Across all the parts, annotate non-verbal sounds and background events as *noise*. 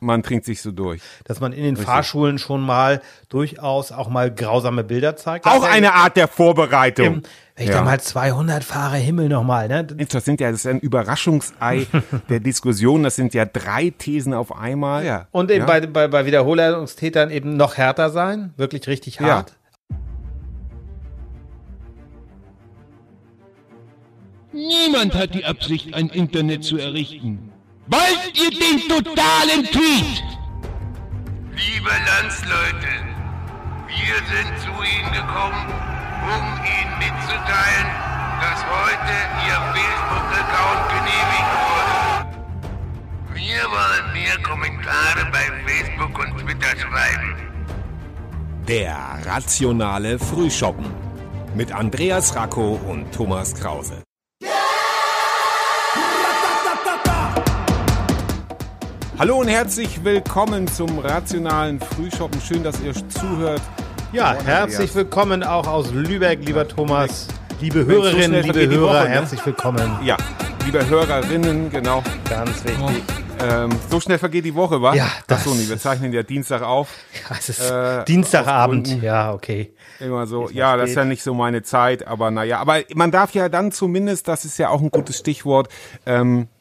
Man trinkt sich so durch. Dass man in den Richtig. Fahrschulen schon mal durchaus auch mal grausame Bilder zeigt. Auch eine Art der Vorbereitung. Im, wenn ich ja. da mal 200 fahre, Himmel nochmal. Ne? Das sind ja, das ist ein Überraschungsei *laughs* der Diskussion. Das sind ja drei Thesen auf einmal. Ja. Und eben ja. bei, bei, bei Wiederholungstätern eben noch härter sein. Wirklich richtig hart. Ja. Niemand hat die Absicht, ein Internet zu errichten. Wollt ihr den totalen Tweet? Liebe Landsleute, wir sind zu Ihnen gekommen, um Ihnen mitzuteilen, dass heute Ihr Facebook-Account genehmigt wurde. Wir wollen mehr Kommentare bei Facebook und Twitter schreiben. Der rationale Frühschoppen mit Andreas Racco und Thomas Krause. Hallo und herzlich willkommen zum rationalen Frühshoppen. Schön, dass ihr zuhört. Ja, herzlich willkommen auch aus Lübeck, lieber Thomas. Liebe Hörerinnen, so liebe Hörer, Woche, ne? herzlich willkommen. Ja, liebe Hörerinnen, genau. Ganz wichtig. Oh, ähm, so schnell vergeht die Woche, wa? Ja, das Achso, nee, wir zeichnen ja Dienstag auf. Ja, es ist äh, Dienstagabend, ja, okay. Immer so, ja, spät. das ist ja nicht so meine Zeit, aber naja, aber man darf ja dann zumindest, das ist ja auch ein gutes Stichwort, ähm, äh,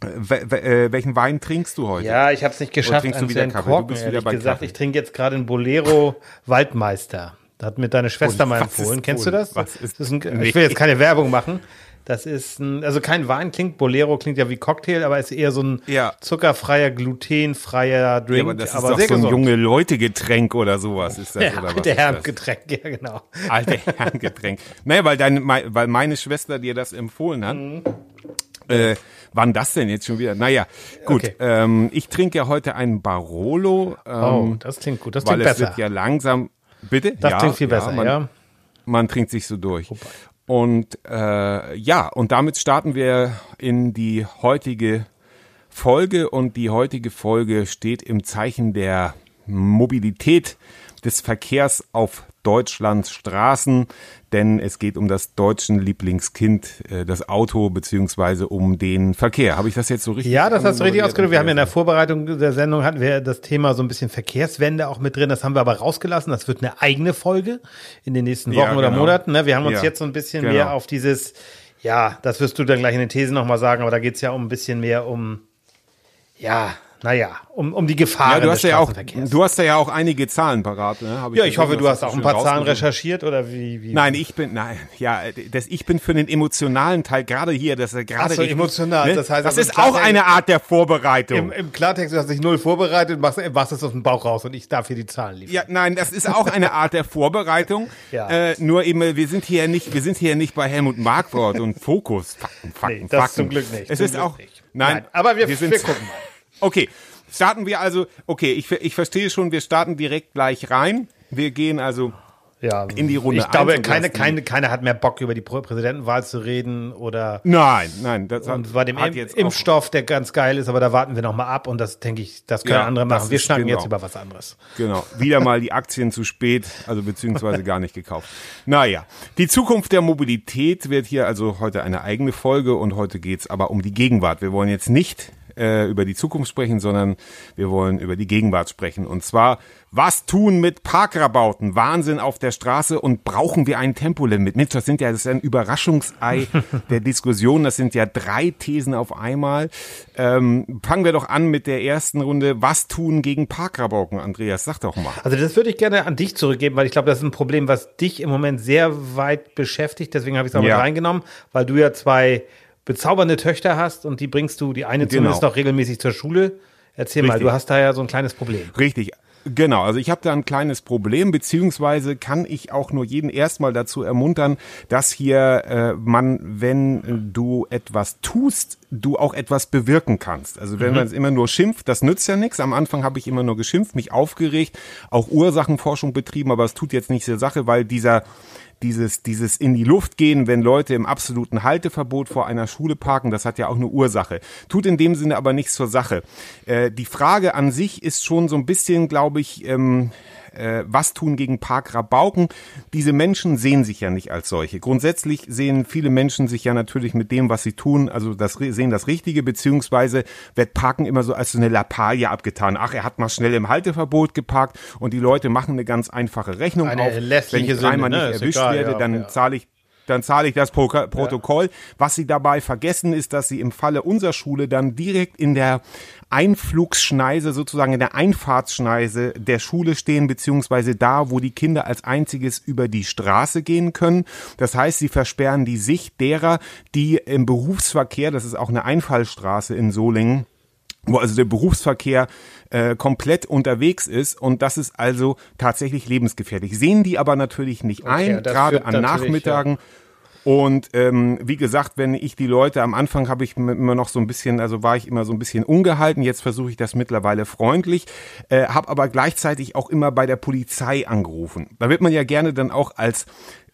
welchen Wein trinkst du heute? Ja, ich habe es nicht geschafft, trinkst du wieder Kaffee? du bist wieder bei gesagt, Kaffee. Ich trinke jetzt gerade einen Bolero Waldmeister. Da hat mir deine Schwester mal empfohlen. Kennst du das? Was ist, das ist ein, ich will jetzt keine Werbung machen. Das ist ein, also kein Wein klingt, Bolero klingt ja wie Cocktail, aber ist eher so ein ja. zuckerfreier, glutenfreier Drink. Ja, aber das ist aber doch so ein junge Leute-Getränk oder sowas ist das, ja, oder? Alte Herrengetränk, ja genau. Alte Herrengetränk. naja, weil, deine, weil meine Schwester dir das empfohlen hat. Mhm. Äh, wann das denn jetzt schon wieder? Naja, gut. Okay. Ähm, ich trinke ja heute einen Barolo. Ähm, oh, das klingt gut. Das klingt besser. Weil es wird ja langsam. Bitte? Das ja, klingt viel besser, ja. Man, ja. man trinkt sich so durch. Wobei. Und äh, ja, und damit starten wir in die heutige Folge. Und die heutige Folge steht im Zeichen der Mobilität des Verkehrs auf Deutschlands Straßen, denn es geht um das deutschen Lieblingskind, äh, das Auto, beziehungsweise um den Verkehr. Habe ich das jetzt so richtig Ja, das hast du richtig ausgedrückt. Wir haben ja in der Vorbereitung der Sendung hatten wir das Thema so ein bisschen Verkehrswende auch mit drin. Das haben wir aber rausgelassen. Das wird eine eigene Folge in den nächsten Wochen ja, genau. oder Monaten. Ne? Wir haben uns ja, jetzt so ein bisschen genau. mehr auf dieses, ja, das wirst du dann gleich in den Thesen nochmal sagen, aber da geht es ja um ein bisschen mehr um, ja, naja, um, um die Gefahr ja, du hast ja auch, Du hast ja auch einige Zahlen parat. Ne? Hab ich ja, ich hoffe, du hast auch ein paar Zahlen recherchiert oder wie, wie? Nein, ich bin, nein, ja, das, ich bin für den emotionalen Teil gerade hier, das ist gerade so, emotional. Ne? Das heißt, das also ist auch eine Art der Vorbereitung. Im, Im Klartext, du hast dich null vorbereitet und machst, machst es aus dem Bauch raus und ich darf hier die Zahlen liefern. Ja, nein, das ist auch eine Art der Vorbereitung. *laughs* ja. Äh, nur eben, wir sind hier nicht, wir sind hier nicht bei Helmut Markwort und Fokus. Fakten, Fakten, nee, das Fakten. zum Glück nicht. Es ist auch, nicht. Nein, nein, aber wir, wir, sind, wir gucken mal. Okay, Starten wir also, okay, ich, ich verstehe schon, wir starten direkt gleich rein. Wir gehen also ja, in die Runde. Ich glaube, keine, keine, keiner hat mehr Bock, über die Präsidentenwahl zu reden oder. Nein, nein. Das und bei dem jetzt Impfstoff, der ganz geil ist, aber da warten wir nochmal ab und das denke ich, das können ja, andere machen. Wir schnacken genau. jetzt über was anderes. Genau. Wieder mal die Aktien zu spät, also beziehungsweise gar nicht gekauft. Naja, die Zukunft der Mobilität wird hier also heute eine eigene Folge und heute geht's aber um die Gegenwart. Wir wollen jetzt nicht äh, über die Zukunft sprechen, sondern wir wollen über die Gegenwart sprechen. Und zwar, was tun mit Parkrabauten? Wahnsinn auf der Straße und brauchen wir ein Tempolimit? Mensch, das sind ja, das ist ein Überraschungsei *laughs* der Diskussion. Das sind ja drei Thesen auf einmal. Ähm, fangen wir doch an mit der ersten Runde. Was tun gegen Parkrabauten? Andreas, sag doch mal. Also das würde ich gerne an dich zurückgeben, weil ich glaube, das ist ein Problem, was dich im Moment sehr weit beschäftigt. Deswegen habe ich es auch ja. mit reingenommen, weil du ja zwei bezaubernde Töchter hast und die bringst du, die eine genau. zumindest noch regelmäßig zur Schule. Erzähl Richtig. mal, du hast da ja so ein kleines Problem. Richtig. Genau, also ich habe da ein kleines Problem, beziehungsweise kann ich auch nur jeden erstmal dazu ermuntern, dass hier äh, man, wenn du etwas tust, du auch etwas bewirken kannst. Also wenn mhm. man es immer nur schimpft, das nützt ja nichts. Am Anfang habe ich immer nur geschimpft, mich aufgeregt, auch Ursachenforschung betrieben, aber es tut jetzt nicht zur Sache, weil dieser dieses, dieses in die Luft gehen, wenn Leute im absoluten Halteverbot vor einer Schule parken, das hat ja auch eine Ursache. Tut in dem Sinne aber nichts zur Sache. Äh, die Frage an sich ist schon so ein bisschen, glaube ich, ähm, äh, was tun gegen Parkrabauken. Diese Menschen sehen sich ja nicht als solche. Grundsätzlich sehen viele Menschen sich ja natürlich mit dem, was sie tun, also das sehen das Richtige, beziehungsweise wird Parken immer so als so eine Lappalie abgetan. Ach, er hat mal schnell im Halteverbot geparkt und die Leute machen eine ganz einfache Rechnung eine auf. Wenn ich dreimal ne? nicht erwischt egal, werde, ja, dann ja. zahle ich dann zahle ich das Pro Protokoll. Ja. Was sie dabei vergessen, ist, dass sie im Falle unserer Schule dann direkt in der Einflugsschneise, sozusagen in der Einfahrtsschneise der Schule stehen, beziehungsweise da, wo die Kinder als einziges über die Straße gehen können. Das heißt, sie versperren die Sicht derer, die im Berufsverkehr, das ist auch eine Einfallstraße in Solingen, wo also der Berufsverkehr äh, komplett unterwegs ist und das ist also tatsächlich lebensgefährlich. Sehen die aber natürlich nicht okay, ein, gerade an Nachmittagen. Ja. Und ähm, wie gesagt, wenn ich die Leute am Anfang habe ich immer noch so ein bisschen, also war ich immer so ein bisschen ungehalten. Jetzt versuche ich das mittlerweile freundlich, äh, habe aber gleichzeitig auch immer bei der Polizei angerufen. Da wird man ja gerne dann auch als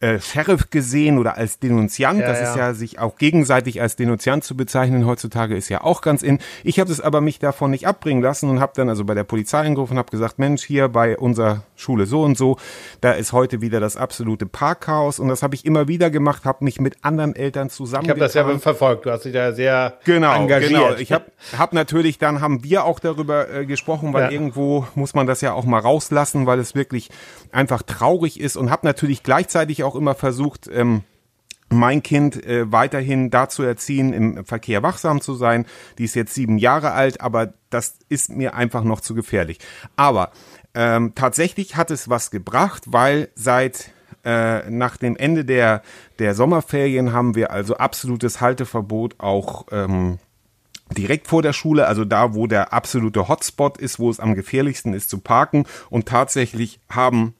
äh, Sheriff gesehen oder als Denunziant. Ja, das ja. ist ja sich auch gegenseitig als Denunziant zu bezeichnen heutzutage ist ja auch ganz in. Ich habe es aber mich davon nicht abbringen lassen und habe dann also bei der Polizei angerufen und habe gesagt, Mensch, hier bei unserer Schule so und so, da ist heute wieder das absolute Parkhaus und das habe ich immer wieder gemacht, habe mich mit anderen Eltern zusammen. Ich habe das ja verfolgt. Du hast dich da sehr genau, engagiert. Genau. Ich habe hab natürlich dann haben wir auch darüber äh, gesprochen, weil ja. irgendwo muss man das ja auch mal rauslassen, weil es wirklich einfach traurig ist und habe natürlich gleichzeitig auch immer versucht, ähm, mein Kind äh, weiterhin dazu erziehen, im Verkehr wachsam zu sein. Die ist jetzt sieben Jahre alt, aber das ist mir einfach noch zu gefährlich. Aber ähm, tatsächlich hat es was gebracht, weil seit äh, nach dem Ende der, der Sommerferien haben wir also absolutes Halteverbot auch ähm, direkt vor der Schule, also da, wo der absolute Hotspot ist, wo es am gefährlichsten ist zu parken. Und tatsächlich haben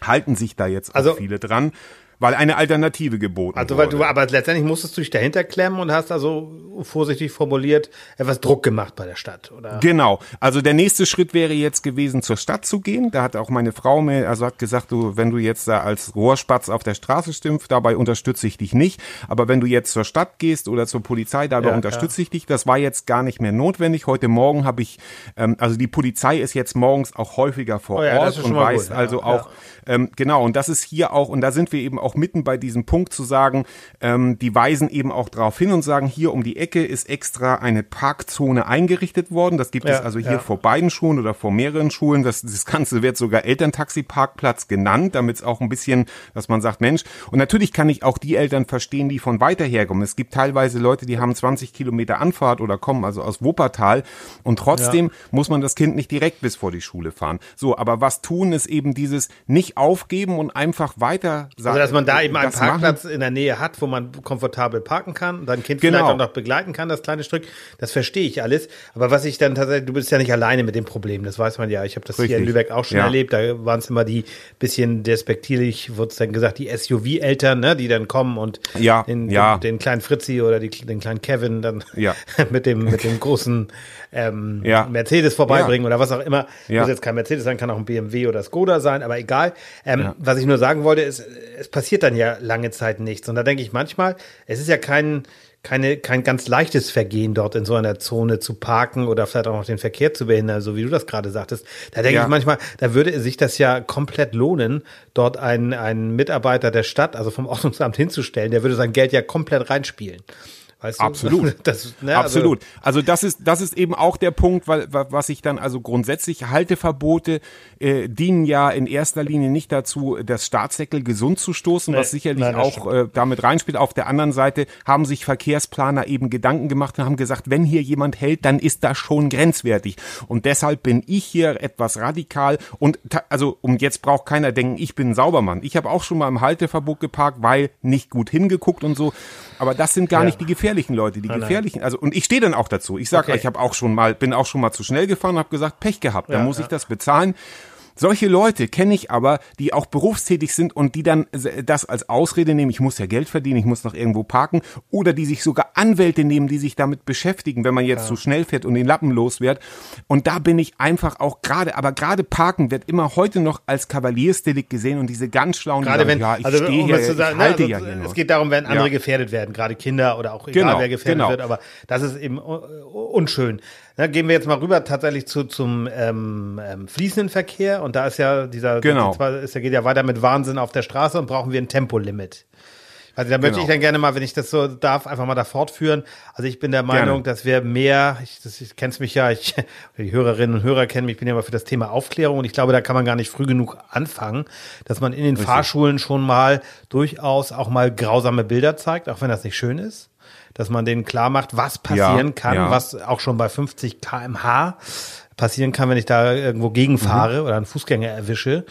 halten sich da jetzt auch also, viele dran weil eine Alternative geboten Also weil du, aber letztendlich musstest du dich dahinter klemmen und hast also vorsichtig formuliert etwas Druck gemacht bei der Stadt, oder? Genau. Also der nächste Schritt wäre jetzt gewesen, zur Stadt zu gehen. Da hat auch meine Frau mir, also hat gesagt, du, wenn du jetzt da als Rohrspatz auf der Straße stimmst, dabei unterstütze ich dich nicht. Aber wenn du jetzt zur Stadt gehst oder zur Polizei, dabei ja, unterstütze ja. ich dich. Das war jetzt gar nicht mehr notwendig. Heute Morgen habe ich, ähm, also die Polizei ist jetzt morgens auch häufiger vor oh ja, Ort und weiß gut, also auch, ähm, genau, und das ist hier auch, und da sind wir eben auch mitten bei diesem Punkt zu sagen, ähm, die weisen eben auch darauf hin und sagen, hier um die Ecke ist extra eine Parkzone eingerichtet worden. Das gibt ja, es also hier ja. vor beiden Schulen oder vor mehreren Schulen. Das, das Ganze wird sogar Elterntaxi-Parkplatz genannt, damit es auch ein bisschen, dass man sagt, Mensch, und natürlich kann ich auch die Eltern verstehen, die von weiter herkommen. Es gibt teilweise Leute, die haben 20 Kilometer Anfahrt oder kommen also aus Wuppertal und trotzdem ja. muss man das Kind nicht direkt bis vor die Schule fahren. So, aber was tun ist eben dieses nicht aufgeben und einfach weiter sagen. Also, dass man da eben einen Parkplatz machen. in der Nähe hat, wo man komfortabel parken kann, dein Kind genau. vielleicht auch noch begleiten kann, das kleine Stück. Das verstehe ich alles. Aber was ich dann tatsächlich, du bist ja nicht alleine mit dem Problem, das weiß man ja. Ich habe das Richtig. hier in Lübeck auch schon ja. erlebt. Da waren es immer die bisschen despektierlich, wurde es dann gesagt, die SUV-Eltern, ne, die dann kommen und ja. Den, ja. Den, den, kleinen Fritzi oder die, den kleinen Kevin dann ja. *laughs* mit dem mit dem großen ähm. Mercedes vorbeibringen oder was auch immer. Ja. Muss jetzt kein Mercedes sein, kann auch ein BMW oder Skoda sein, aber egal. Ähm, ja. Was ich nur sagen wollte, ist, es passiert dann ja lange Zeit nichts. Und da denke ich manchmal, es ist ja kein, keine, kein ganz leichtes Vergehen, dort in so einer Zone zu parken oder vielleicht auch noch den Verkehr zu behindern, so wie du das gerade sagtest. Da denke ja. ich manchmal, da würde sich das ja komplett lohnen, dort einen, einen Mitarbeiter der Stadt, also vom *laughs* Ordnungsamt hinzustellen, der würde sein Geld ja komplett reinspielen. Weißt du? Absolut. *laughs* Das, ne, also Absolut. Also, also das ist das ist eben auch der Punkt, weil was ich dann also grundsätzlich Halteverbote äh, dienen ja in erster Linie nicht dazu, das Staatssäckel gesund zu stoßen, nee, was sicherlich nein, auch äh, damit reinspielt. Auf der anderen Seite haben sich Verkehrsplaner eben Gedanken gemacht und haben gesagt, wenn hier jemand hält, dann ist das schon grenzwertig. Und deshalb bin ich hier etwas radikal und also um jetzt braucht keiner denken, ich bin ein Saubermann. Ich habe auch schon mal im Halteverbot geparkt, weil nicht gut hingeguckt und so. Aber das sind gar ja. nicht die gefährlichen Leute, die nein, gefährlichen. Also und ich stehe dann auch dazu. Ich sage, okay. ich habe auch schon mal, bin auch schon mal zu schnell gefahren, habe gesagt, Pech gehabt. Ja, dann muss ja. ich das bezahlen. Solche Leute kenne ich aber, die auch berufstätig sind und die dann das als Ausrede nehmen, ich muss ja Geld verdienen, ich muss noch irgendwo parken, oder die sich sogar Anwälte nehmen, die sich damit beschäftigen, wenn man jetzt ja. zu schnell fährt und den Lappen los wird. Und da bin ich einfach auch gerade, aber gerade Parken wird immer heute noch als Kavaliersdelikt gesehen und diese ganz schlauen, gerade sagen, wenn, ja, ich also, stehe um hier, ich sagen, halte also, ja hier Es geht darum, wenn andere ja. gefährdet werden, gerade Kinder oder auch egal, genau, wer gefährdet genau. wird, aber das ist eben unschön. Na, gehen wir jetzt mal rüber tatsächlich zu, zum ähm, ähm, fließenden Verkehr und da ist ja dieser, genau. ist, der geht ja weiter mit Wahnsinn auf der Straße und brauchen wir ein Tempolimit. Also da möchte genau. ich dann gerne mal, wenn ich das so darf, einfach mal da fortführen. Also ich bin der Meinung, gerne. dass wir mehr, ich, das, ich kennst mich ja, ich, *laughs* die Hörerinnen und Hörer kennen mich, ich bin ja mal für das Thema Aufklärung und ich glaube, da kann man gar nicht früh genug anfangen, dass man in den Richtig. Fahrschulen schon mal durchaus auch mal grausame Bilder zeigt, auch wenn das nicht schön ist dass man denen klar macht, was passieren ja, kann, ja. was auch schon bei 50 kmh passieren kann, wenn ich da irgendwo gegenfahre mhm. oder einen Fußgänger erwische.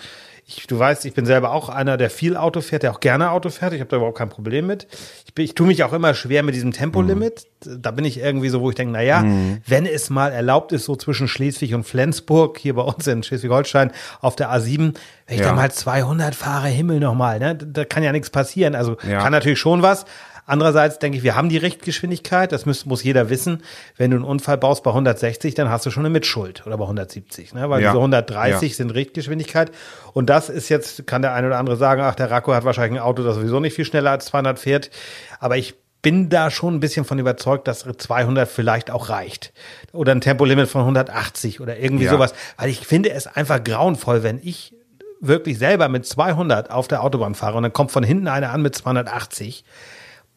Ich, du weißt, ich bin selber auch einer, der viel Auto fährt, der auch gerne Auto fährt. Ich habe da überhaupt kein Problem mit. Ich, bin, ich tue mich auch immer schwer mit diesem Tempolimit. Mhm. Da bin ich irgendwie so, wo ich denke, na ja, mhm. wenn es mal erlaubt ist, so zwischen Schleswig und Flensburg, hier bei uns in Schleswig-Holstein auf der A7, wenn ich ja. da mal 200 fahre, Himmel nochmal, ne? Da kann ja nichts passieren. Also ja. kann natürlich schon was. Andererseits denke ich, wir haben die Richtgeschwindigkeit, das muss, muss jeder wissen. Wenn du einen Unfall baust bei 160, dann hast du schon eine Mitschuld oder bei 170, ne? weil ja. diese 130 ja. sind Richtgeschwindigkeit. Und das ist jetzt, kann der eine oder andere sagen, ach, der Racco hat wahrscheinlich ein Auto, das sowieso nicht viel schneller als 200 fährt. Aber ich bin da schon ein bisschen von überzeugt, dass 200 vielleicht auch reicht. Oder ein Tempolimit von 180 oder irgendwie ja. sowas. Weil ich finde es einfach grauenvoll, wenn ich wirklich selber mit 200 auf der Autobahn fahre und dann kommt von hinten einer an mit 280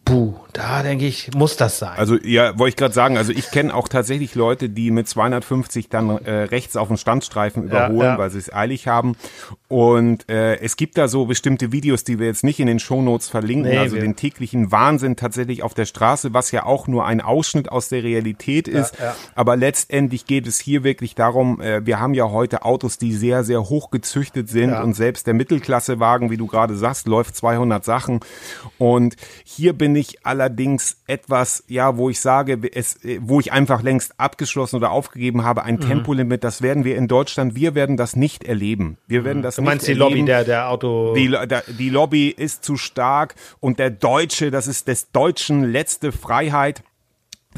Puh, da denke ich, muss das sein. Also ja, wollte ich gerade sagen, also ich kenne auch tatsächlich Leute, die mit 250 dann äh, rechts auf den Standstreifen überholen, ja, ja. weil sie es eilig haben. Und äh, es gibt da so bestimmte Videos, die wir jetzt nicht in den Shownotes verlinken, nee, also den täglichen Wahnsinn tatsächlich auf der Straße, was ja auch nur ein Ausschnitt aus der Realität ist. Ja, Aber letztendlich geht es hier wirklich darum, äh, wir haben ja heute Autos, die sehr, sehr hoch gezüchtet sind und selbst der Mittelklassewagen, wie du gerade sagst, läuft 200 Sachen. Und hier bin ich allerdings etwas, ja, wo ich sage, es, wo ich einfach längst abgeschlossen oder aufgegeben habe, ein mhm. Tempolimit, das werden wir in Deutschland, wir werden das nicht erleben. Wir werden mhm. das du meinst die erleben. Lobby der, der Auto? Die, der, die Lobby ist zu stark und der Deutsche, das ist des Deutschen letzte Freiheit.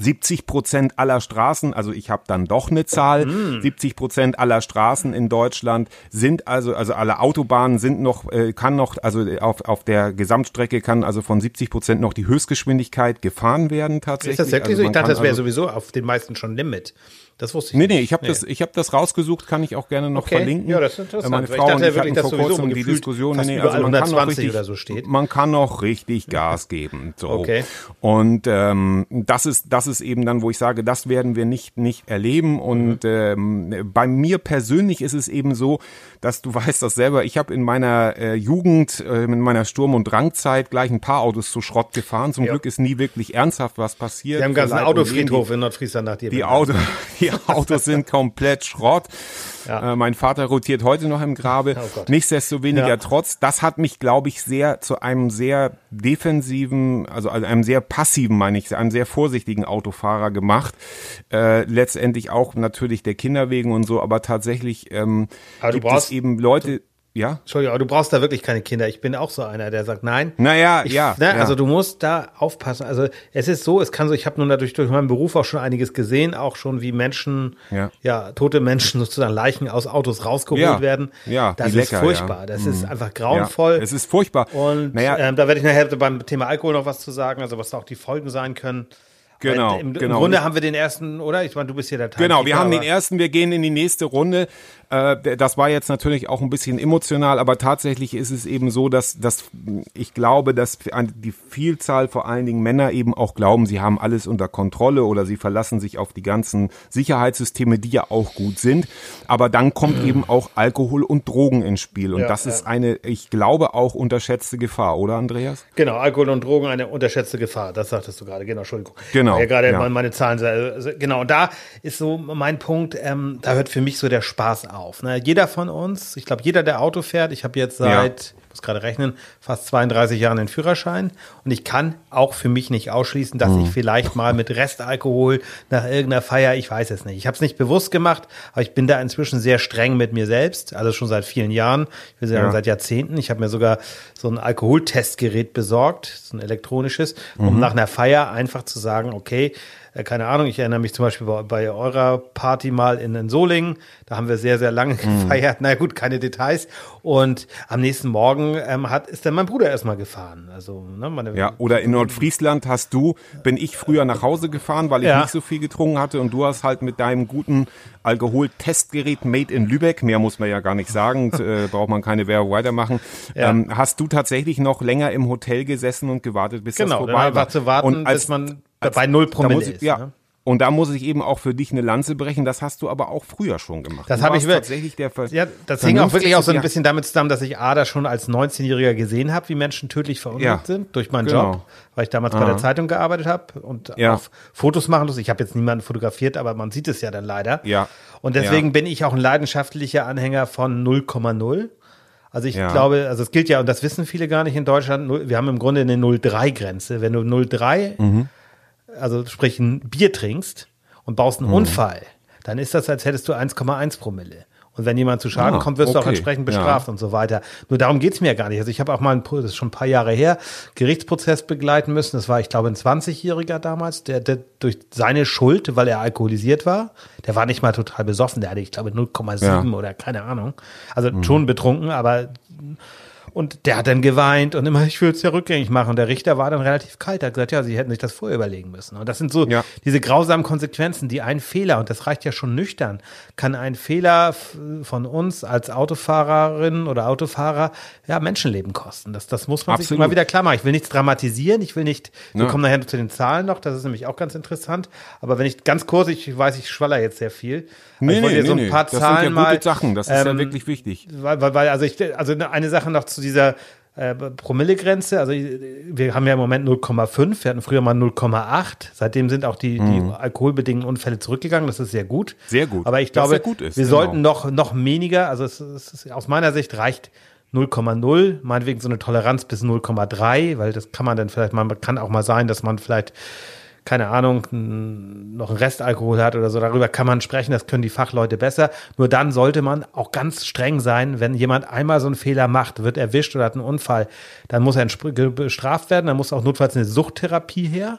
70 Prozent aller Straßen, also ich habe dann doch eine Zahl, mm. 70 Prozent aller Straßen in Deutschland sind also, also alle Autobahnen sind noch, äh, kann noch, also auf, auf der Gesamtstrecke kann also von 70 Prozent noch die Höchstgeschwindigkeit gefahren werden tatsächlich. Ist das wirklich also so? Ich dachte, das wäre also, sowieso auf den meisten schon Limit. Das wusste ich nee, nicht. Nee, ich habe nee. das, ich hab das rausgesucht, kann ich auch gerne noch okay. verlinken. Ja, das ist interessant. Meine Frau ich dachte, und ich hatten vor kurzem die Diskussion, nee, also man kann noch richtig, oder so steht. man kann noch richtig Gas geben. So. Okay. Und ähm, das ist, das ist eben dann, wo ich sage, das werden wir nicht, nicht erleben. Und mhm. ähm, bei mir persönlich ist es eben so, dass du *laughs* weißt das selber, ich habe in meiner äh, Jugend, äh, in meiner Sturm- und Drangzeit gleich ein paar Autos zu Schrott gefahren. Zum ja. Glück ist nie wirklich ernsthaft was passiert. Wir haben ganz einen Autofriedhof in Nordfriesland nach dir. Die, Auto, *laughs* die *laughs* Autos sind komplett Schrott. Ja. Äh, mein Vater rotiert heute noch im Grabe. Oh Nichtsdestoweniger ja. trotz, das hat mich, glaube ich, sehr zu einem sehr defensiven, also einem sehr passiven, meine ich, einem sehr vorsichtigen Autofahrer gemacht. Äh, letztendlich auch natürlich der Kinder wegen und so, aber tatsächlich ähm, aber gibt es eben Leute, ja. Entschuldigung, aber du brauchst da wirklich keine Kinder. Ich bin auch so einer, der sagt, nein. Naja, ich, ja, ne, ja. Also du musst da aufpassen. Also es ist so, es kann so, ich habe nun dadurch durch meinen Beruf auch schon einiges gesehen, auch schon wie Menschen, ja, ja tote Menschen *laughs* sozusagen Leichen aus Autos rausgeholt ja. werden. Ja, das ist lecker, furchtbar. Das mhm. ist einfach grauenvoll. Es ist furchtbar. Und naja. ähm, da werde ich nachher beim Thema Alkohol noch was zu sagen, also was da auch die Folgen sein können. Genau, Im, genau. Im Grunde haben wir den ersten, oder? Ich meine, du bist hier der Teil. Genau, wir haben den ersten, wir gehen in die nächste Runde. Äh, das war jetzt natürlich auch ein bisschen emotional, aber tatsächlich ist es eben so, dass, dass ich glaube, dass die Vielzahl vor allen Dingen Männer eben auch glauben, sie haben alles unter Kontrolle oder sie verlassen sich auf die ganzen Sicherheitssysteme, die ja auch gut sind. Aber dann kommt eben auch Alkohol und Drogen ins Spiel. Und ja, das ist ja. eine, ich glaube, auch unterschätzte Gefahr, oder Andreas? Genau, Alkohol und Drogen eine unterschätzte Gefahr. Das sagtest du gerade. Genau, Entschuldigung. Genau. Ja, gerade ja. meine Zahlen. Also, genau, und da ist so mein Punkt, ähm, da hört für mich so der Spaß auf. Ne? Jeder von uns, ich glaube, jeder, der Auto fährt, ich habe jetzt seit, muss gerade rechnen, fast 32 Jahren den Führerschein und ich kann auch für mich nicht ausschließen, dass mhm. ich vielleicht mal mit Restalkohol nach irgendeiner Feier, ich weiß es nicht. Ich habe es nicht bewusst gemacht, aber ich bin da inzwischen sehr streng mit mir selbst, also schon seit vielen Jahren, ich will sagen ja. seit Jahrzehnten. Ich habe mir sogar so ein Alkoholtestgerät besorgt, so ein elektronisches, um mhm. nach einer Feier einfach zu sagen, okay, keine Ahnung, ich erinnere mich zum Beispiel bei, bei eurer Party mal in, in Solingen, da haben wir sehr, sehr lange *laughs* mhm. gefeiert. Na gut, keine Details. Und am nächsten Morgen ähm, hat, ist dann mein Bruder erstmal gefahren. Also, ne, meine, ja, oder in Nordfriesland hast du, bin ich früher nach Hause gefahren, weil ich ja. nicht so viel getrunken hatte und du hast halt mit deinem guten Alkoholtestgerät Made in Lübeck, mehr muss man ja gar nicht sagen, *laughs* äh, braucht man keine Werbung weitermachen, ja. ähm, hast du tatsächlich noch länger im Hotel gesessen und gewartet, bis genau, das vorbei war. Zu warten, und als, bis man als, bei null Promille ist. Ja, ne? Und da muss ich eben auch für dich eine Lanze brechen. Das hast du aber auch früher schon gemacht. Das habe ich tatsächlich der Ver Ja, das hing auch wirklich auch so ein bisschen damit zusammen, dass ich A, das schon als 19-Jähriger gesehen habe, wie Menschen tödlich verunglückt ja. sind durch meinen genau. Job, weil ich damals Aha. bei der Zeitung gearbeitet habe und ja. auf Fotos machen muss. Ich habe jetzt niemanden fotografiert, aber man sieht es ja dann leider. Ja. Und deswegen ja. bin ich auch ein leidenschaftlicher Anhänger von 0,0. Also ich ja. glaube, also es gilt ja, und das wissen viele gar nicht in Deutschland, wir haben im Grunde eine 0,3-Grenze. Wenn du 0,3, mhm. Also sprich ein Bier trinkst, und baust einen mhm. Unfall, dann ist das, als hättest du 1,1 Promille. Und wenn jemand zu Schaden ah, kommt, wirst okay. du auch entsprechend bestraft ja. und so weiter. Nur darum geht's mir ja gar nicht. Also ich habe auch mal, ein, das ist schon ein paar Jahre her, Gerichtsprozess begleiten müssen. Das war, ich glaube, ein 20-Jähriger damals, der, der durch seine Schuld, weil er alkoholisiert war, der war nicht mal total besoffen, der hatte, ich glaube, 0,7 ja. oder keine Ahnung. Also mhm. schon betrunken, aber und der hat dann geweint und immer, ich will es ja rückgängig machen. Und der Richter war dann relativ kalt, Er hat gesagt, ja, sie hätten sich das vorher überlegen müssen. Und das sind so ja. diese grausamen Konsequenzen, die ein Fehler, und das reicht ja schon nüchtern, kann ein Fehler von uns als Autofahrerin oder Autofahrer ja Menschenleben kosten. Das, das muss man Absolut. sich immer wieder klar machen. Ich will nichts dramatisieren, ich will nicht, wir ja. kommen nachher zu den Zahlen noch, das ist nämlich auch ganz interessant. Aber wenn ich ganz kurz, ich weiß, ich schwaller jetzt sehr viel. Nee, ich wollte nee, so ein paar nee. Zahlen das sind ja gute Sachen, das ist ähm, ja wirklich wichtig. Weil, weil, also ich, also eine Sache noch zu zu dieser äh, Promillegrenze. Also wir haben ja im Moment 0,5, wir hatten früher mal 0,8. Seitdem sind auch die, mhm. die alkoholbedingten Unfälle zurückgegangen. Das ist sehr gut. Sehr gut. Aber ich glaube, ist, wir genau. sollten noch, noch weniger, also es, es ist, aus meiner Sicht reicht 0,0, meinetwegen so eine Toleranz bis 0,3, weil das kann man dann vielleicht mal, kann auch mal sein, dass man vielleicht keine Ahnung, noch einen Restalkohol hat oder so, darüber kann man sprechen, das können die Fachleute besser. Nur dann sollte man auch ganz streng sein, wenn jemand einmal so einen Fehler macht, wird erwischt oder hat einen Unfall, dann muss er bestraft werden, dann muss auch notfalls eine Suchttherapie her.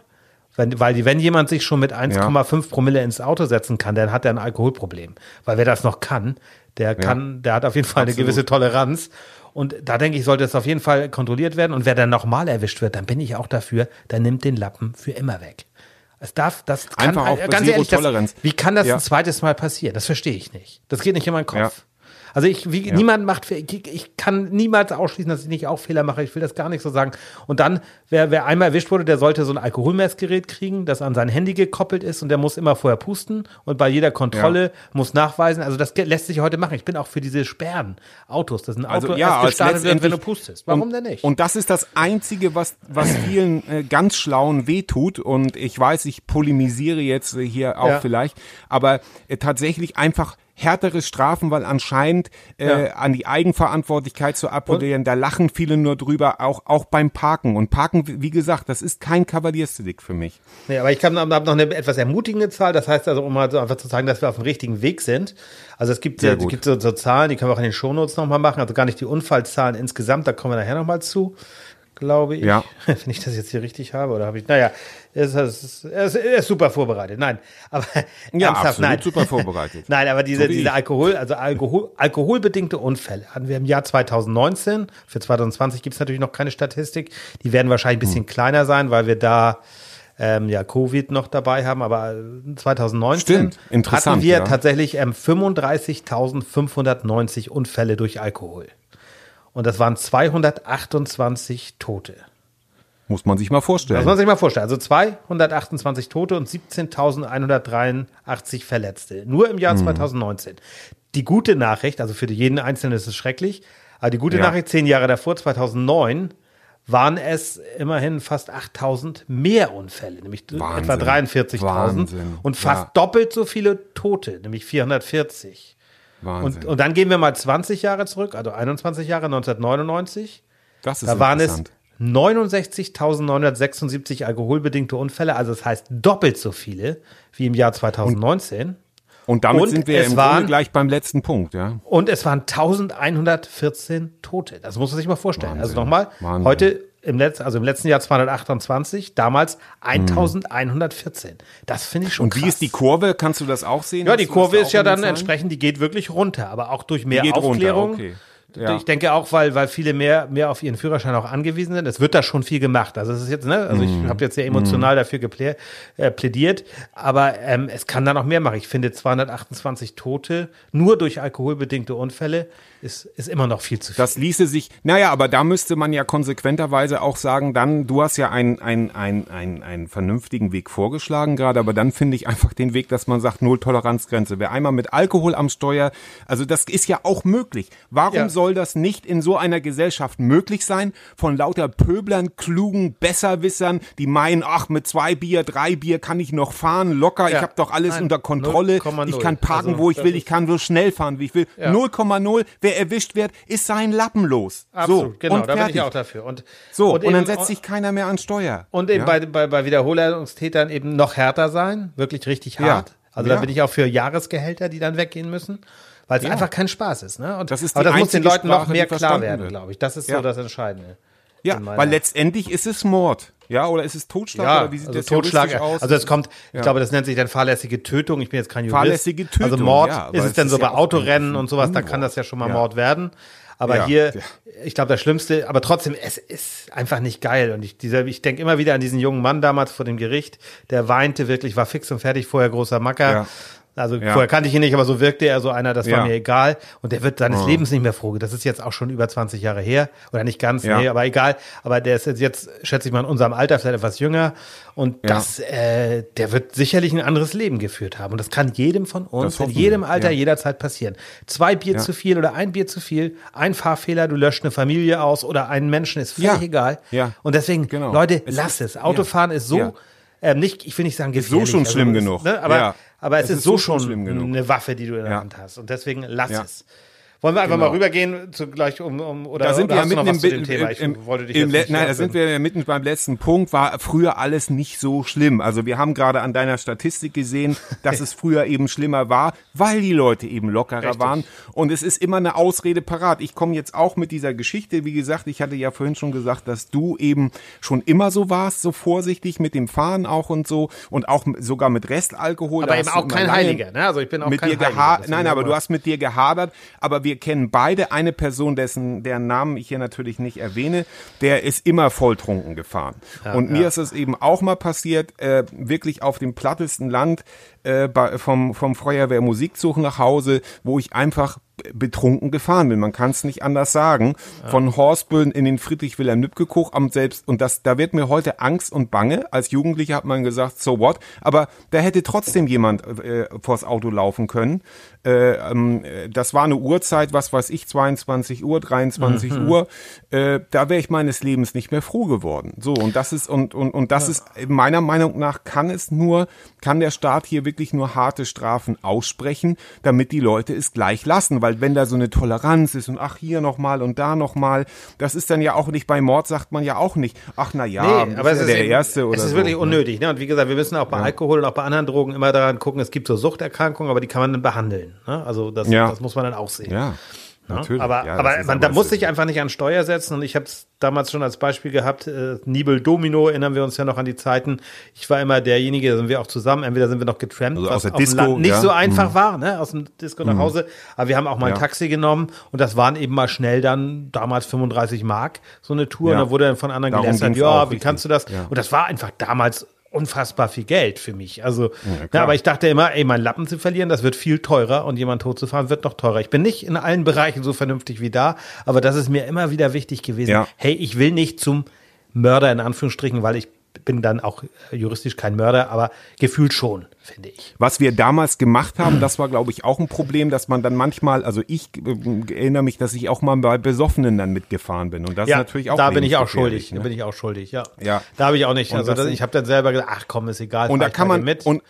Wenn, weil wenn jemand sich schon mit 1,5 ja. Promille ins Auto setzen kann, dann hat er ein Alkoholproblem. Weil wer das noch kann, der kann, ja. der hat auf jeden Fall Absolut. eine gewisse Toleranz. Und da denke ich, sollte es auf jeden Fall kontrolliert werden. Und wer dann nochmal erwischt wird, dann bin ich auch dafür, dann nimmt den Lappen für immer weg. Es darf, das kann, Einfach auch ganz ehrlich, das, wie kann das ja. ein zweites Mal passieren? Das verstehe ich nicht. Das geht nicht in meinen Kopf. Also ich, wie, ja. niemand macht, ich, ich, kann niemals ausschließen, dass ich nicht auch Fehler mache. Ich will das gar nicht so sagen. Und dann, wer, wer einmal erwischt wurde, der sollte so ein Alkoholmessgerät kriegen, das an sein Handy gekoppelt ist und der muss immer vorher pusten und bei jeder Kontrolle ja. muss nachweisen. Also das lässt sich heute machen. Ich bin auch für diese Sperren Autos, dass ein Auto also, ja, erst gestartet wird, wenn du pustest. Warum und, denn nicht? Und das ist das Einzige, was, was *clears throat* vielen äh, ganz Schlauen wehtut. Und ich weiß, ich polemisiere jetzt hier auch ja. vielleicht, aber äh, tatsächlich einfach härtere Strafen, weil anscheinend äh, ja. an die Eigenverantwortlichkeit zu appellieren, da lachen viele nur drüber, auch, auch beim Parken. Und Parken, wie gesagt, das ist kein Kavaliersdelikt für mich. Nee, aber ich habe noch eine etwas ermutigende Zahl. Das heißt also, um mal so einfach zu sagen, dass wir auf dem richtigen Weg sind. Also es gibt, ja, es gibt so, so Zahlen, die können wir auch in den Shownotes nochmal machen. Also gar nicht die Unfallzahlen insgesamt, da kommen wir nachher nochmal zu glaube ich. Ja. *laughs* Wenn ich das jetzt hier richtig habe, oder habe ich, naja, er ist, ist, er ist super vorbereitet. Nein, aber ja, ernsthaft, nein. super vorbereitet. *laughs* nein, aber diese, so diese Alkohol, also Alkohol, alkoholbedingte Unfälle hatten wir im Jahr 2019. Für 2020 gibt es natürlich noch keine Statistik. Die werden wahrscheinlich ein bisschen hm. kleiner sein, weil wir da ähm, ja Covid noch dabei haben, aber 2019 Stimmt, interessant, hatten wir ja. tatsächlich ähm, 35.590 Unfälle durch Alkohol. Und das waren 228 Tote. Muss man sich mal vorstellen. Muss man sich mal vorstellen. Also 228 Tote und 17.183 Verletzte. Nur im Jahr mhm. 2019. Die gute Nachricht, also für jeden Einzelnen ist es schrecklich, aber die gute ja. Nachricht, zehn Jahre davor, 2009, waren es immerhin fast 8000 mehr Unfälle, nämlich Wahnsinn. etwa 43.000 und fast ja. doppelt so viele Tote, nämlich 440. Wahnsinn. Und, und dann gehen wir mal 20 Jahre zurück, also 21 Jahre, 1999. Das ist da waren es 69.976 alkoholbedingte Unfälle, also das heißt doppelt so viele wie im Jahr 2019. Und, und damit und sind wir im waren, Grunde gleich beim letzten Punkt, ja. Und es waren 1114 Tote. Das muss man sich mal vorstellen. Also Wahnsinn, also nochmal, heute im letzten, also im letzten Jahr 228, damals 1114. Das finde ich schon Und wie krass. ist die Kurve? Kannst du das auch sehen? Ja, die Kurve ist ja dann entsprechend, die geht wirklich runter, aber auch durch mehr Aufklärung. Runter, okay. Ja. Ich denke auch, weil, weil viele mehr, mehr auf ihren Führerschein auch angewiesen sind. Es wird da schon viel gemacht. Also es ist jetzt, ne, also ich mhm. habe jetzt sehr emotional mm. dafür geplä äh, plädiert, aber ähm, es kann da noch mehr machen. Ich finde 228 Tote nur durch alkoholbedingte Unfälle ist, ist immer noch viel zu viel. Das ließe sich, naja, aber da müsste man ja konsequenterweise auch sagen, dann, du hast ja einen, einen, einen, einen, einen vernünftigen Weg vorgeschlagen gerade, aber dann finde ich einfach den Weg, dass man sagt, Null Toleranzgrenze. Wer einmal mit Alkohol am Steuer, also das ist ja auch möglich. Warum ja. soll das nicht in so einer Gesellschaft möglich sein? Von lauter Pöblern, klugen Besserwissern, die meinen, ach, mit zwei Bier, drei Bier kann ich noch fahren, locker, ja. ich habe doch alles Nein, unter Kontrolle, 0, ich kann parken, also, wo ich will, ich kann so schnell fahren, wie ich will. 0,0, ja. wer erwischt wird, ist sein Lappen los. Absolut, so, genau, und da fertig. bin ich auch dafür. Und, so, und, und dann setzt sich keiner mehr an Steuer. Und eben ja? bei, bei, bei Wiederholungstätern eben noch härter sein, wirklich richtig hart. Also da bin ich auch für Jahresgehälter, die dann weggehen müssen, weil es ja. einfach kein Spaß ist. Ne? Und, das ist aber das muss den Leuten Sprache, noch mehr klar werden, glaube ich. Das ist so das Entscheidende. Ja, weil letztendlich ist es Mord. Ja, oder ist es Totschlag? Ja, oder wie sieht also das Totschlag aus? Also es kommt, ich ja. glaube, das nennt sich dann fahrlässige Tötung. Ich bin jetzt kein Jurist. Fahrlässige Tötung. Also Mord ja, ist es denn so bei Autorennen und sowas, da kann das ja schon mal Mord werden. Aber ja, hier, ja. ich glaube, das Schlimmste, aber trotzdem, es ist einfach nicht geil. Und ich, dieser, ich denke immer wieder an diesen jungen Mann damals vor dem Gericht, der weinte wirklich, war fix und fertig, vorher großer Macker. Ja. Also ja. vorher kannte ich ihn nicht, aber so wirkte er so einer, das war ja. mir egal. Und der wird seines oh. Lebens nicht mehr froh. Das ist jetzt auch schon über 20 Jahre her. Oder nicht ganz, ja. nee, aber egal. Aber der ist jetzt, schätze ich mal, in unserem Alter vielleicht etwas jünger. Und das, äh, der wird sicherlich ein anderes Leben geführt haben. Und das kann jedem von uns in jedem Alter, jederzeit passieren. Zwei Bier zu viel oder ein Bier zu viel, ein Fahrfehler, du löscht eine Familie aus oder einen Menschen, ist völlig egal. Ja. Und deswegen, genau. Leute, es lass ist, es. Autofahren ist so, ähm, nicht, ich will nicht sagen gefährlich. So schon schlimm also, genug. Ne, aber aber es, es ist, ist, so schon eine Waffe, die du in der ja. Hand hast. Und deswegen lass ja. es. Wollen wir einfach genau. mal rübergehen zu gleich um, um oder da sind oder wir ja mitten im, Thema? Ich im, wollte dich im, Nein, da sind wir ja mitten beim letzten Punkt. War früher alles nicht so schlimm. Also wir haben gerade an deiner Statistik gesehen, *laughs* dass es früher eben schlimmer war, weil die Leute eben lockerer Richtig. waren. Und es ist immer eine Ausrede parat. Ich komme jetzt auch mit dieser Geschichte. Wie gesagt, ich hatte ja vorhin schon gesagt, dass du eben schon immer so warst, so vorsichtig mit dem Fahren auch und so und auch sogar mit Restalkohol. Aber eben auch kein Heiliger. Ne? Also ich bin auch mit kein dir Heiliger. Nein, aber du hast mit dir gehadert. Aber wir wir kennen beide eine Person, dessen deren Namen ich hier natürlich nicht erwähne, der ist immer volltrunken gefahren. Ja, und mir ja. ist es eben auch mal passiert, äh, wirklich auf dem plattesten Land äh, vom, vom Feuerwehr Musikzug nach Hause, wo ich einfach betrunken gefahren bin. Man kann es nicht anders sagen. Ja. Von Horstböen in den Friedrich Wilhelm Nübke Koch am selbst und das da wird mir heute Angst und Bange. Als Jugendlicher hat man gesagt, so what? Aber da hätte trotzdem jemand äh, vors Auto laufen können. Äh, ähm, das war eine Uhrzeit, was weiß ich, 22 Uhr, 23 mhm. Uhr. Äh, da wäre ich meines Lebens nicht mehr froh geworden. So und das ist und und und das ja. ist meiner Meinung nach kann es nur kann der Staat hier wirklich nur harte Strafen aussprechen, damit die Leute es gleich lassen, weil wenn da so eine Toleranz ist und ach hier noch mal und da noch mal, das ist dann ja auch nicht bei Mord sagt man ja auch nicht, ach na ja, nee, aber es ist der eben, erste oder Es ist so, wirklich ne? unnötig, ne? Und wie gesagt, wir müssen auch bei ja. Alkohol und auch bei anderen Drogen immer daran gucken, es gibt so Suchterkrankungen, aber die kann man dann behandeln, ne? Also das, ja. das muss man dann auch sehen. Ja. Natürlich. Aber, ja, aber man, da muss sich einfach nicht an Steuer setzen. Und ich habe es damals schon als Beispiel gehabt. Äh, Nibel Domino erinnern wir uns ja noch an die Zeiten. Ich war immer derjenige, da sind wir auch zusammen. Entweder sind wir noch getrampt, also was aus Disco, nicht ja. so einfach mhm. war, ne? aus dem Disco nach mhm. Hause. Aber wir haben auch mal ein Taxi genommen und das waren eben mal schnell dann damals 35 Mark so eine Tour. Und da wurde dann von anderen gelästert, ja, wie kannst du das? Und das war einfach damals unfassbar viel Geld für mich. Also, ja, ja, aber ich dachte immer, ey, mein Lappen zu verlieren, das wird viel teurer und jemand tot zu fahren wird noch teurer. Ich bin nicht in allen Bereichen so vernünftig wie da, aber das ist mir immer wieder wichtig gewesen. Ja. Hey, ich will nicht zum Mörder in Anführungsstrichen, weil ich bin dann auch juristisch kein Mörder, aber gefühlt schon, finde ich. Was wir damals gemacht haben, das war, glaube ich, auch ein Problem, dass man dann manchmal, also ich äh, erinnere mich, dass ich auch mal bei Besoffenen dann mitgefahren bin. Und das ja, ist natürlich auch. Da bin ich auch schuldig. Ne? Da bin ich auch schuldig, ja. Ja. Da habe ich auch nicht. Also das, ich habe dann selber gesagt, ach komm, ist egal. Und da kann man mit. Und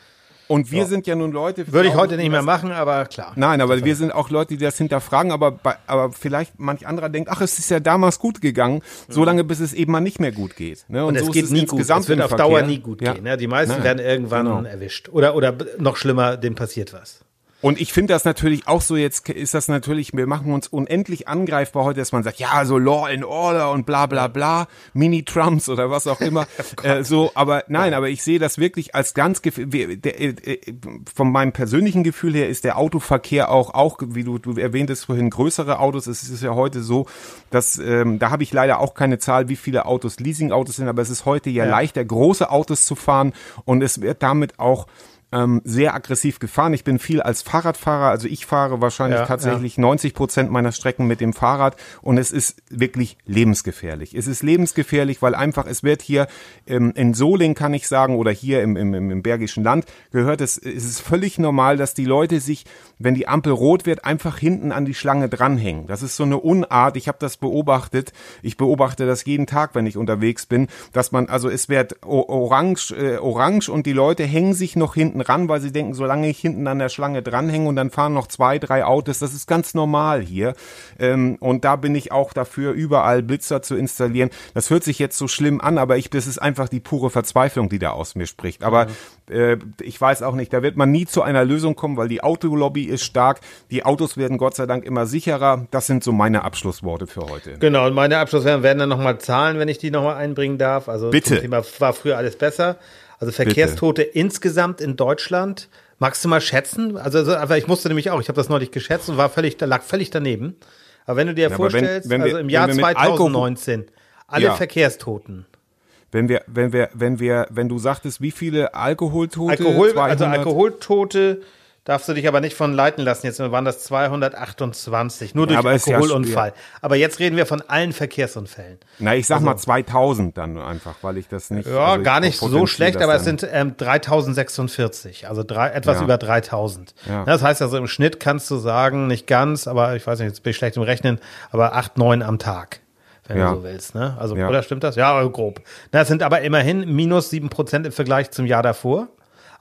und wir so. sind ja nun Leute. Würde ich heute nicht mehr machen, aber klar. Nein, aber wir sind auch Leute, die das hinterfragen, aber, bei, aber vielleicht manch anderer denkt, ach, es ist ja damals gut gegangen, so lange bis es eben mal nicht mehr gut geht. Ne? Und, Und es so geht nie gut. Es wird auf Dauer nie gut ja. gehen. Ne? Die meisten ja. werden irgendwann genau. erwischt. Oder, oder noch schlimmer, dem passiert was. Und ich finde das natürlich auch so, jetzt ist das natürlich, wir machen uns unendlich angreifbar heute, dass man sagt, ja, so Law and Order und bla bla bla, Mini-Trumps oder was auch immer. *laughs* oh äh, so, aber nein, aber ich sehe das wirklich als ganz der, äh, von meinem persönlichen Gefühl her ist der Autoverkehr auch, auch, wie du, du erwähntest vorhin, größere Autos. Es ist ja heute so, dass ähm, da habe ich leider auch keine Zahl, wie viele Autos Leasing-Autos sind, aber es ist heute ja, ja leichter, große Autos zu fahren und es wird damit auch ähm, sehr aggressiv gefahren. Ich bin viel als Fahrradfahrer, also ich fahre wahrscheinlich ja, tatsächlich ja. 90 Prozent meiner Strecken mit dem Fahrrad und es ist wirklich lebensgefährlich. Es ist lebensgefährlich, weil einfach es wird hier ähm, in Soling kann ich sagen oder hier im, im, im Bergischen Land gehört es, es ist völlig normal, dass die Leute sich, wenn die Ampel rot wird, einfach hinten an die Schlange dranhängen. Das ist so eine Unart. Ich habe das beobachtet. Ich beobachte das jeden Tag, wenn ich unterwegs bin, dass man also es wird orange, äh, orange und die Leute hängen sich noch hinten hinten ran, weil sie denken, solange ich hinten an der Schlange dranhänge und dann fahren noch zwei, drei Autos, das ist ganz normal hier. Ähm, und da bin ich auch dafür, überall Blitzer zu installieren. Das hört sich jetzt so schlimm an, aber ich, das ist einfach die pure Verzweiflung, die da aus mir spricht. Aber äh, ich weiß auch nicht, da wird man nie zu einer Lösung kommen, weil die Autolobby ist stark. Die Autos werden Gott sei Dank immer sicherer. Das sind so meine Abschlussworte für heute. Genau, und meine Abschlussworte werden dann nochmal Zahlen, wenn ich die nochmal einbringen darf. Also Bitte. Thema war früher alles besser. Also Verkehrstote Bitte. insgesamt in Deutschland. Magst du mal schätzen? Also, also aber ich musste nämlich auch, ich habe das neulich geschätzt und war völlig, da lag völlig daneben. Aber wenn du dir ja, vorstellst, wenn, wenn also im Jahr 2019, alle ja. Verkehrstoten. Wenn wir, wenn wir, wenn wir, wenn du sagtest, wie viele Alkoholtote? Alkohol, 200? also Alkoholtote Darfst du dich aber nicht von leiten lassen. Jetzt waren das 228, nur durch ja, Alkoholunfall. Ja, aber jetzt reden wir von allen Verkehrsunfällen. Na, ich sag also, mal 2000 dann einfach, weil ich das nicht. Ja, also gar nicht so schlecht, aber es sind ähm, 3046, also drei, etwas ja. über 3000. Ja. Das heißt also im Schnitt kannst du sagen, nicht ganz, aber ich weiß nicht, jetzt bin ich schlecht im Rechnen, aber acht, neun am Tag wenn ja. du so willst. Ne? Also, ja. oder stimmt das? Ja, grob. Das sind aber immerhin minus sieben Prozent im Vergleich zum Jahr davor.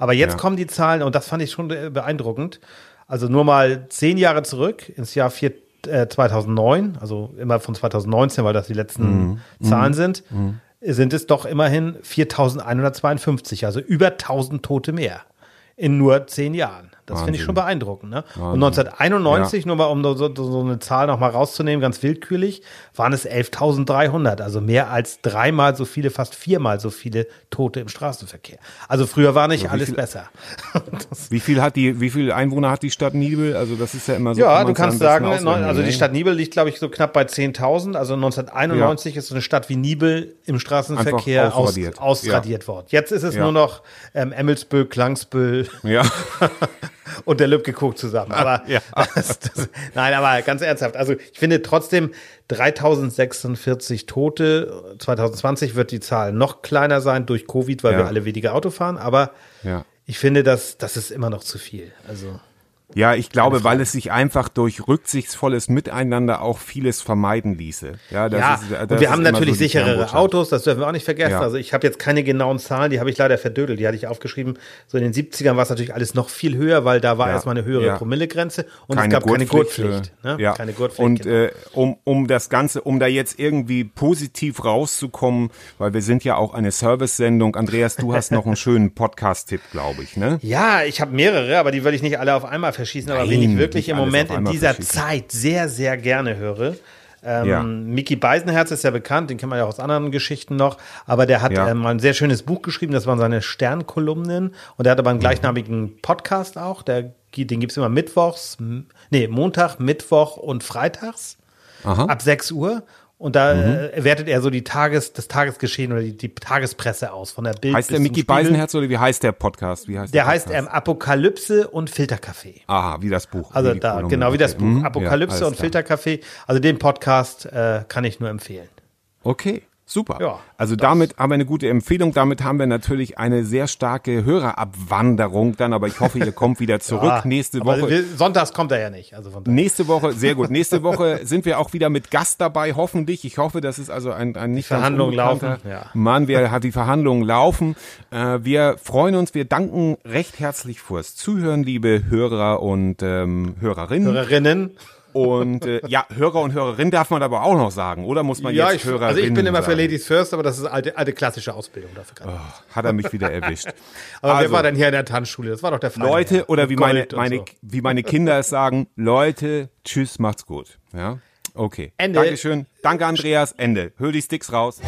Aber jetzt ja. kommen die Zahlen, und das fand ich schon beeindruckend. Also nur mal zehn Jahre zurück ins Jahr vier, äh, 2009, also immer von 2019, weil das die letzten mhm. Zahlen mhm. sind, mhm. sind es doch immerhin 4152, also über 1000 Tote mehr in nur zehn Jahren. Das finde ich schon beeindruckend. Ne? Und 1991, ja. nur mal um so, so eine Zahl nochmal rauszunehmen, ganz willkürlich, waren es 11.300, also mehr als dreimal so viele, fast viermal so viele Tote im Straßenverkehr. Also früher war nicht also alles viel, besser. *laughs* wie viel hat die, wie viel Einwohner hat die Stadt Nibel? Also das ist ja immer so. Ja, du kannst sagen, also die Stadt Nibel liegt, glaube ich, so knapp bei 10.000. Also 1991 ja. ist so eine Stadt wie Nibel im Straßenverkehr aus, ausradiert ja. worden. Jetzt ist es nur noch ähm, Emmelsbüll, Klangsbüll. Ja. *laughs* *laughs* und der Lübcke guckt zusammen. Aber *laughs* ja. das, das, nein, aber ganz ernsthaft. Also ich finde trotzdem 3046 Tote. 2020 wird die Zahl noch kleiner sein durch Covid, weil ja. wir alle weniger Auto fahren. Aber ja. ich finde, dass das ist immer noch zu viel. Also ja, ich glaube, weil es sich einfach durch rücksichtsvolles Miteinander auch vieles vermeiden ließe. Ja, das ja ist, das und wir haben natürlich so sicherere Autos, das dürfen wir auch nicht vergessen. Ja. Also ich habe jetzt keine genauen Zahlen, die habe ich leider verdödelt, die hatte ich aufgeschrieben. So in den 70ern war es natürlich alles noch viel höher, weil da war ja. erstmal eine höhere ja. Promillegrenze und keine es gab keine Gurtpflicht. Ne? Ja. Keine Gurtpflicht. Und genau. äh, um, um das Ganze, um da jetzt irgendwie positiv rauszukommen, weil wir sind ja auch eine Service-Sendung. Andreas, du hast noch einen *laughs* schönen Podcast-Tipp, glaube ich, ne? Ja, ich habe mehrere, aber die würde ich nicht alle auf einmal verschießen, aber Nein, wen ich wirklich im Moment in dieser Zeit sehr, sehr gerne höre. Ähm, ja. Mickey Beisenherz ist ja bekannt, den kennt man ja auch aus anderen Geschichten noch, aber der hat ja. ähm, ein sehr schönes Buch geschrieben, das waren seine Sternkolumnen und er hat aber einen mhm. gleichnaamigen Podcast auch, der, den gibt es immer mittwochs, nee, Montag, Mittwoch und Freitags Aha. ab 6 Uhr und da mhm. äh, wertet er so die Tages, das Tagesgeschehen oder die, die Tagespresse aus von der Bild. Heißt der Mickey Beisenherz oder wie heißt der Podcast? Wie heißt der, der heißt ähm, Apokalypse und Filterkaffee. Aha, wie das Buch. Also da, genau, wie das Buch. Mhm. Apokalypse ja, und Filterkaffee. Also den Podcast äh, kann ich nur empfehlen. Okay. Super. Ja, also damit haben wir eine gute Empfehlung. Damit haben wir natürlich eine sehr starke Hörerabwanderung dann, aber ich hoffe, ihr kommt wieder *laughs* zurück ja, nächste Woche. sonntags kommt er ja nicht. Also nächste Woche, sehr gut. Nächste *laughs* Woche sind wir auch wieder mit Gast dabei, hoffentlich. Ich hoffe, das ist also ein, ein nicht Verhandlungen laufen. Ja. Mann, wer hat die Verhandlungen laufen? Äh, wir freuen uns, wir danken recht herzlich fürs Zuhören, liebe Hörer und ähm, Hörerinnen. Hörerinnen. Und äh, ja, Hörer und Hörerin darf man aber auch noch sagen, oder muss man ja, jetzt Hörerin Also ich bin immer sagen? für Ladies First, aber das ist alte, alte klassische Ausbildung dafür. Oh, hat er mich wieder erwischt. *laughs* aber also, wer war denn hier in der Tanzschule? Das war doch der Fall. Leute, oder wie meine, meine, so. wie meine Kinder es sagen, Leute, tschüss, macht's gut. Ja, okay. Ende. Dankeschön. Danke, Andreas. Ende. Hör die Sticks raus.